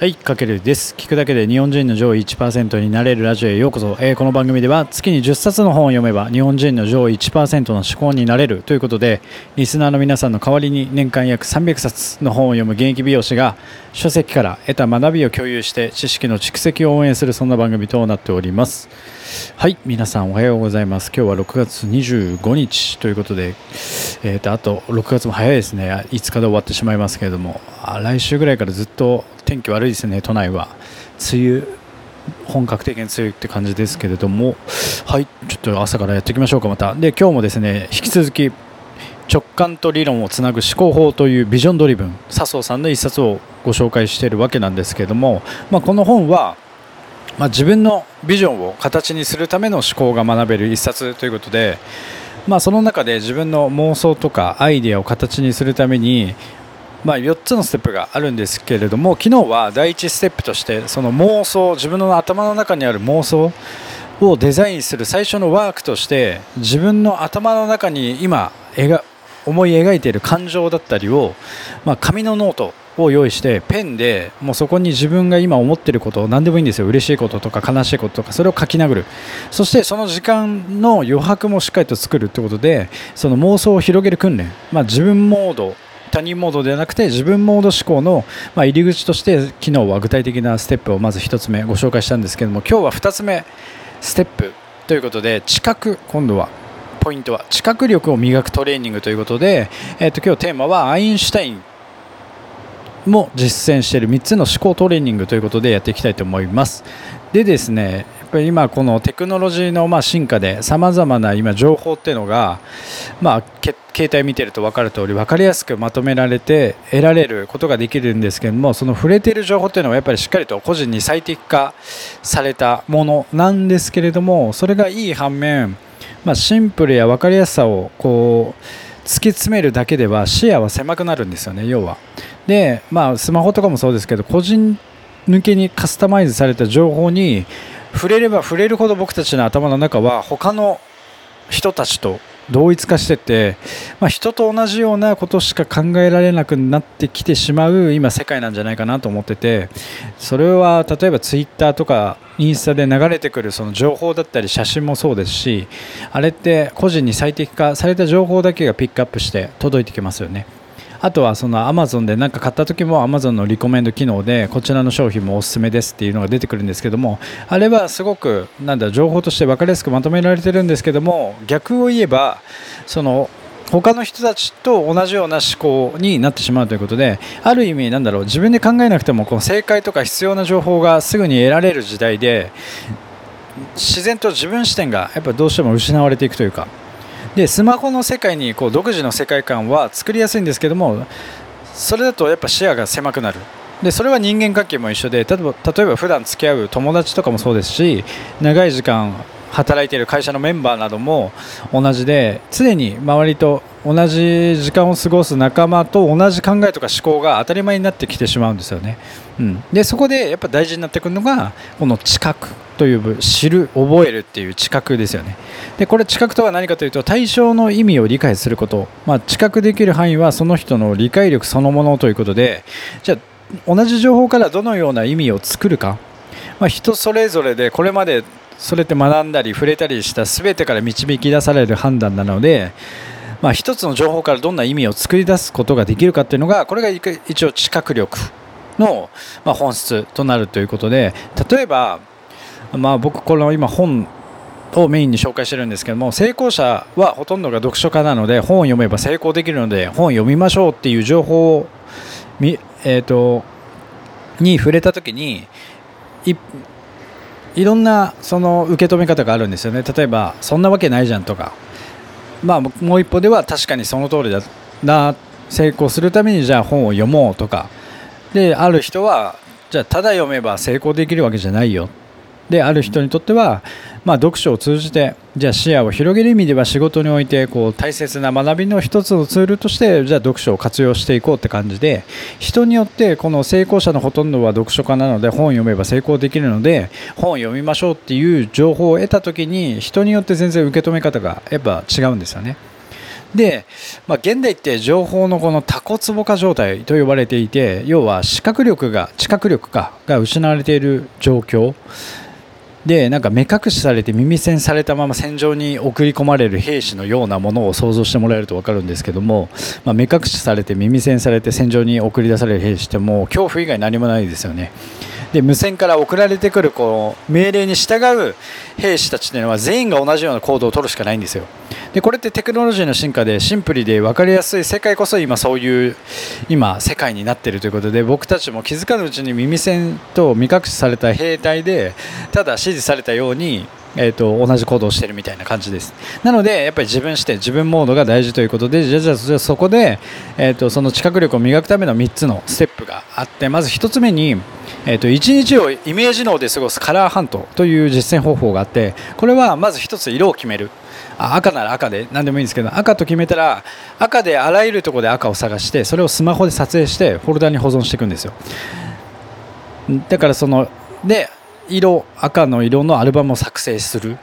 はい、かけるです。聞くだけで日本人の上位1%になれるラジオへようこそ。えーこの番組では月に10冊の本を読めば日本人の上位1%の思考になれるということで、リスナーの皆さんの代わりに年間約300冊の本を読む現役美容師が書籍から得た学びを共有して知識の蓄積を応援するそんな番組となっております。はい、皆さんおはようございます。今日は6月25日ということで、えー、とあと6月も早いですね、5日で終わってしまいますけれども、来週ぐらいからずっと天気悪いですね、都内は。梅雨本格的に梅雨って感じですけれども、はい、ちょっと朝からやっていきましょうか、また。で、今日もですね、引き続き直感と理論をつなぐ思考法というビジョンドリブン、笹生さんの一冊をご紹介しているわけなんですけれども、まあ、この本は、まあ、自分のビジョンを形にするための思考が学べる一冊ということで、まあ、その中で自分の妄想とかアイデアを形にするために、まあ、4つのステップがあるんですけれども昨日は第1ステップとしてその妄想自分の頭の中にある妄想をデザインする最初のワークとして自分の頭の中に今描思い描いている感情だったりを、まあ、紙のノートを用意してペンでもうそこに自分が今思っていること何でもいいんですよ。嬉しいこととか悲しいこととかそれを書き殴る。そしてその時間の余白もしっかりと作るということでその妄想を広げる訓練、まあ、自分モード他人モードではなくて自分モード思考の、ま、入り口として昨日は具体的なステップをまず1つ目ご紹介したんですけども今日は2つ目ステップということで知覚今度はポイントは知覚力を磨くトレーニングということで、えー、と今日テーマはアインシュタインも実践している3つの思考トレーニングということでやっていきたいと思います。でですねぱり今このテクノロジーのまあ進化でさまざまな今情報っていうのが、まあ、携帯見てると分かる通り分かりやすくまとめられて得られることができるんですけどもその触れている情報っていうのはやっぱりしっかりと個人に最適化されたものなんですけれどもそれがいい反面、まあ、シンプルや分かりやすさをこう突き詰めるだけでは視野は狭くなるんですよね要は。で、まあ、スマホとかもそうですけど個人向けにカスタマイズされた情報に触れれば触れるほど僕たちの頭の中は他の人たちと同一化してて、まあ、人と同じようなことしか考えられなくなってきてしまう今世界なんじゃないかなと思っててそれは例えばツイッターとかインスタで流れてくるその情報だったり写真もそうですしあれって個人に最適化された情報だけがピックアップして届いてきますよね。あとはそのアマゾンで何か買った時もアマゾンのリコメンド機能でこちらの商品もおすすめですっていうのが出てくるんですけどもあれはすごくなんだ情報として分かりやすくまとめられてるんですけども逆を言えばその他の人たちと同じような思考になってしまうということである意味なんだろう自分で考えなくてもこの正解とか必要な情報がすぐに得られる時代で自然と自分視点がやっぱどうしても失われていくというかでスマホの世界にこう独自の世界観は作りやすいんですけどもそれだとやっぱ視野が狭くなる。でそれは人間関係も一緒で例えば例えば普段付き合う友達とかもそうですし長い時間働いている会社のメンバーなども同じで常に周りと同じ時間を過ごす仲間と同じ考えとか思考が当たり前になってきてしまうんですよね、うん、でそこでやっぱ大事になってくるのがこの知覚という知る覚えるっていう知覚ですよね。でこれ知覚とは何かというと対象の意味を理解すること、まあ、知覚できる範囲はその人の理解力そのものということでじゃあ同じ情報からどのような意味を作るか、まあ、人それぞれでこれまでそれって学んだり触れたりした全てから導き出される判断なので、まあ、一つの情報からどんな意味を作り出すことができるかっていうのがこれが一応知覚力のま本質となるということで例えば、まあ、僕この今本をメインに紹介してるんですけども成功者はほとんどが読書家なので本を読めば成功できるので本を読みましょうっていう情報をみ、えーと、に触れた時にいろんなその受け止め方があるんですよね。例えばそんなわけないじゃんとか、まあ、もう一方では確かにその通りだな成功するためにじゃあ本を読もうとか。である人はじゃあただ読めば成功できるわけじゃないよ。である人にとっては、まあ、読書を通じてじゃあ視野を広げる意味では仕事においてこう大切な学びの一つのツールとしてじゃあ読書を活用していこうって感じで人によってこの成功者のほとんどは読書家なので本を読めば成功できるので本を読みましょうっていう情報を得た時に人によって全然受け止め方がやっぱ違うんですよね。で、まあ、現代って情報のこのタコツボ化状態と呼ばれていて要は視覚力が知覚力かが失われている状況でなんか目隠しされて耳栓されたまま戦場に送り込まれる兵士のようなものを想像してもらえると分かるんですけども、まあ、目隠しされて耳栓されて戦場に送り出される兵士ってもう恐怖以外何もないですよね。で無線から送られてくるこう命令に従う兵士たちというのは全員が同じような行動をとるしかないんですよ。でこれってテクノロジーの進化でシンプルで分かりやすい世界こそ今そういう今世界になっているということで僕たちも気づかぬうちに耳栓と目隠しされた兵隊でただ指示されたようにえーと、同じ行動をしてるみたいな感じです。なのでやっぱり自分視点自分モードが大事ということでじゃあじゃそこで、えーと、その知覚力を磨くための3つのステップがあってまず1つ目に、えーと、1日をイメージ脳で過ごすカラーハントという実践方法があってこれはまず1つ色を決める。あ赤なら赤で何でもいいんですけど赤と決めたら赤であらゆるところで赤を探してそれをスマホで撮影してフォルダに保存していくんですよ。だからそので色赤の色のアルバムを作成する。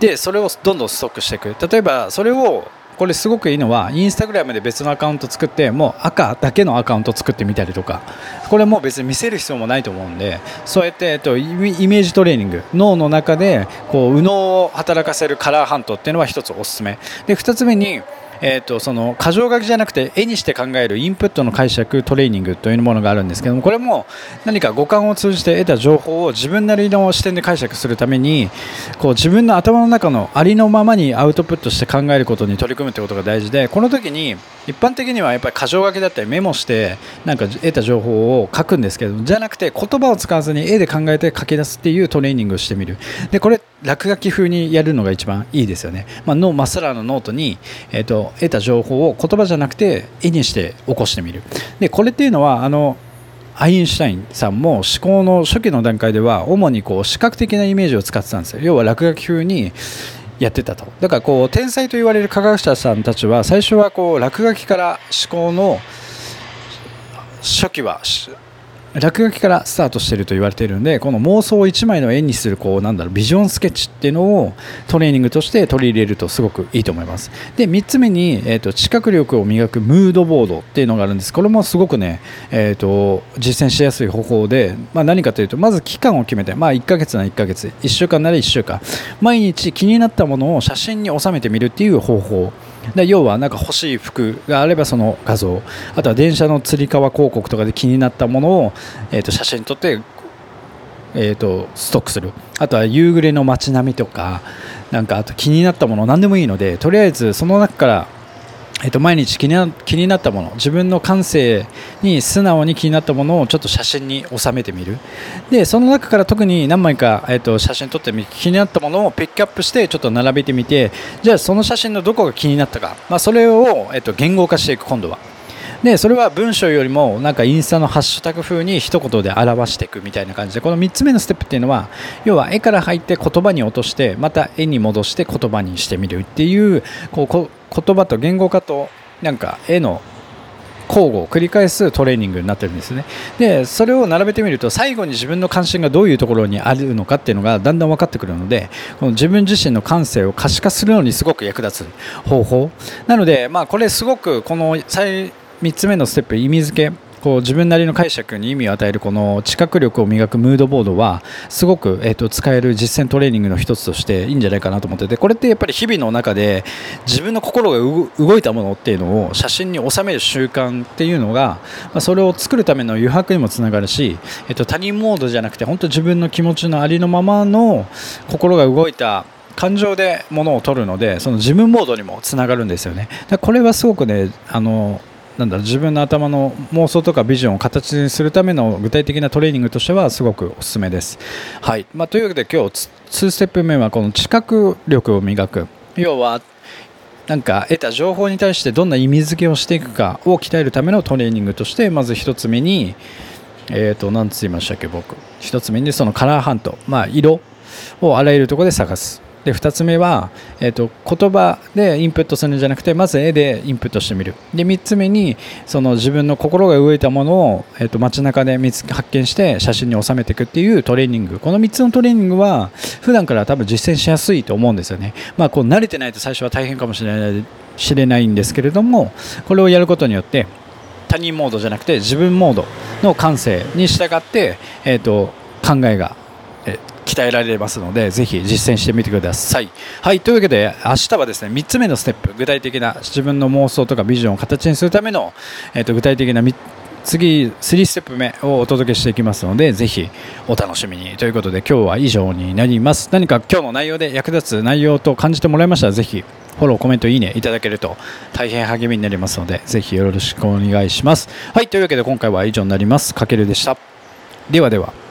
でそれをどんどんストックしていく。例えばそれをこれすごくいいのはインスタグラムで別のアカウント作ってもう赤だけのアカウント作ってみたりとか。これもう別に見せる必要もないと思うんでそうやって、えっと、イメージトレーニング。脳の中でこう右脳を働かせるカラーハントっていうのは1つおすすめ。で2つ目にえーと、その箇条書きじゃなくて絵にして考えるインプットの解釈トレーニングというものがあるんですけどもこれも何か五感を通じて得た情報を自分なりの視点で解釈するためにこう自分の頭の中のありのままにアウトプットして考えることに取り組むということが大事でこの時に一般的にはやっぱり箇条書きだったりメモしてなんか得た情報を書くんですけどじゃなくて言葉を使わずに絵で考えて書き出すっていうトレーニングをしてみるでこれ落書き風にやるのが一番いいですよね、まあ、のまっさらのノートに、えーと、得た情報を言葉じゃなくて絵にして起こしてみる。でこれっていうのはあのアインシュタインさんも思考の初期の段階では主にこう視覚的なイメージを使ってたんですよ。要は落書き風にやってたと。だからこう天才と言われる科学者さんたちは最初はこう落書きから思考の初期は落書きからスタートしてると言われているのでこの妄想を1枚の絵にするこうなんだろうビジョンスケッチっていうのをトレーニングとして取り入れるとすごくいいと思います。で3つ目に、えーと、知覚力を磨くムードボードっていうのがあるんです。これもすごくね、えーと、実践しやすい方法で、まあ、何かというとまず期間を決めて、まあ、1ヶ月なら1ヶ月1週間なら1週間。毎日気になったものを写真に収めてみるっていう方法。で要はなんか欲しい服があればその画像あとは電車のつり革広告とかで気になったものを、えー、と写真撮って、えー、とストックする。あとは夕暮れの街並みとかなんかあと気になったもの何でもいいのでとりあえずその中からえっと、毎日気にな気になったもの自分の感性に素直に気になったものをちょっと写真に収めてみる。でその中から特に何枚か、えっと、写真撮ってみ気になったものをピックアップしてちょっと並べてみてじゃあその写真のどこが気になったか、まあ、それを、えっと、言語化していく今度は。でそれは文章よりもなんかインスタのハッシュタグ風に一言で表していくみたいな感じでこの3つ目のステップっていうのは要は絵から入って言葉に落としてまた絵に戻して言葉にしてみるっていうこう言葉と言語化となんか絵の交互を繰り返すトレーニングになってるんですね。でそれを並べてみると最後に自分の関心がどういうところにあるのかっていうのがだんだん分かってくるのでこの自分自身の感性を可視化するのにすごく役立つ方法。なので、まあ、これすごくこの最3つ目のステップ意味付けこう自分なりの解釈に意味を与えるこの知覚力を磨くムードボードはすごく、えーと、使える実践トレーニングの一つとしていいんじゃないかなと思っててこれってやっぱり日々の中で自分の心が動いたものっていうのを写真に収める習慣っていうのが、まあ、それを作るための余白にもつながるし、えーと、他人モードじゃなくて本当自分の気持ちのありのままの心が動いた感情でものを取るのでその自分モードにもつながるんですよね。これはすごくねあのなんだ自分の頭の妄想とかビジョンを形にするための具体的なトレーニングとしてはすごくおすすめです。はい。まあ、というわけで今日2ステップ目はこの知覚力を磨く。要はなんか得た情報に対してどんな意味付けをしていくかを鍛えるためのトレーニングとしてまず1つ目にえーとつ言いましたっけ僕。1つ目にそのカラーハント、まあ、色をあらゆるところで探すで2つ目は、えーと、言葉でインプットするんじゃなくてまず絵でインプットしてみる。で3つ目にその自分の心が動いたものを、えーと、街中で見つ発見して写真に収めていくっていうトレーニング。この3つのトレーニングは普段から多分実践しやすいと思うんですよね、まあ、こう慣れてないと最初は大変かもしれない知れないんですけれどもこれをやることによって他人モードじゃなくて自分モードの感性に従って、えーと考えが鍛えられますのでぜひ実践してみてください。はいというわけで明日はですね3つ目のステップ具体的な自分の妄想とかビジョンを形にするための、えーと、具体的な次3ステップ目をお届けしていきますのでぜひお楽しみに。ということで今日は以上になります。何か今日の内容で役立つ内容と感じてもらいましたらぜひフォローコメントいいねいただけると大変励みになりますのでぜひよろしくお願いします。はいというわけで今回は以上になります。かけるでした。ではでは。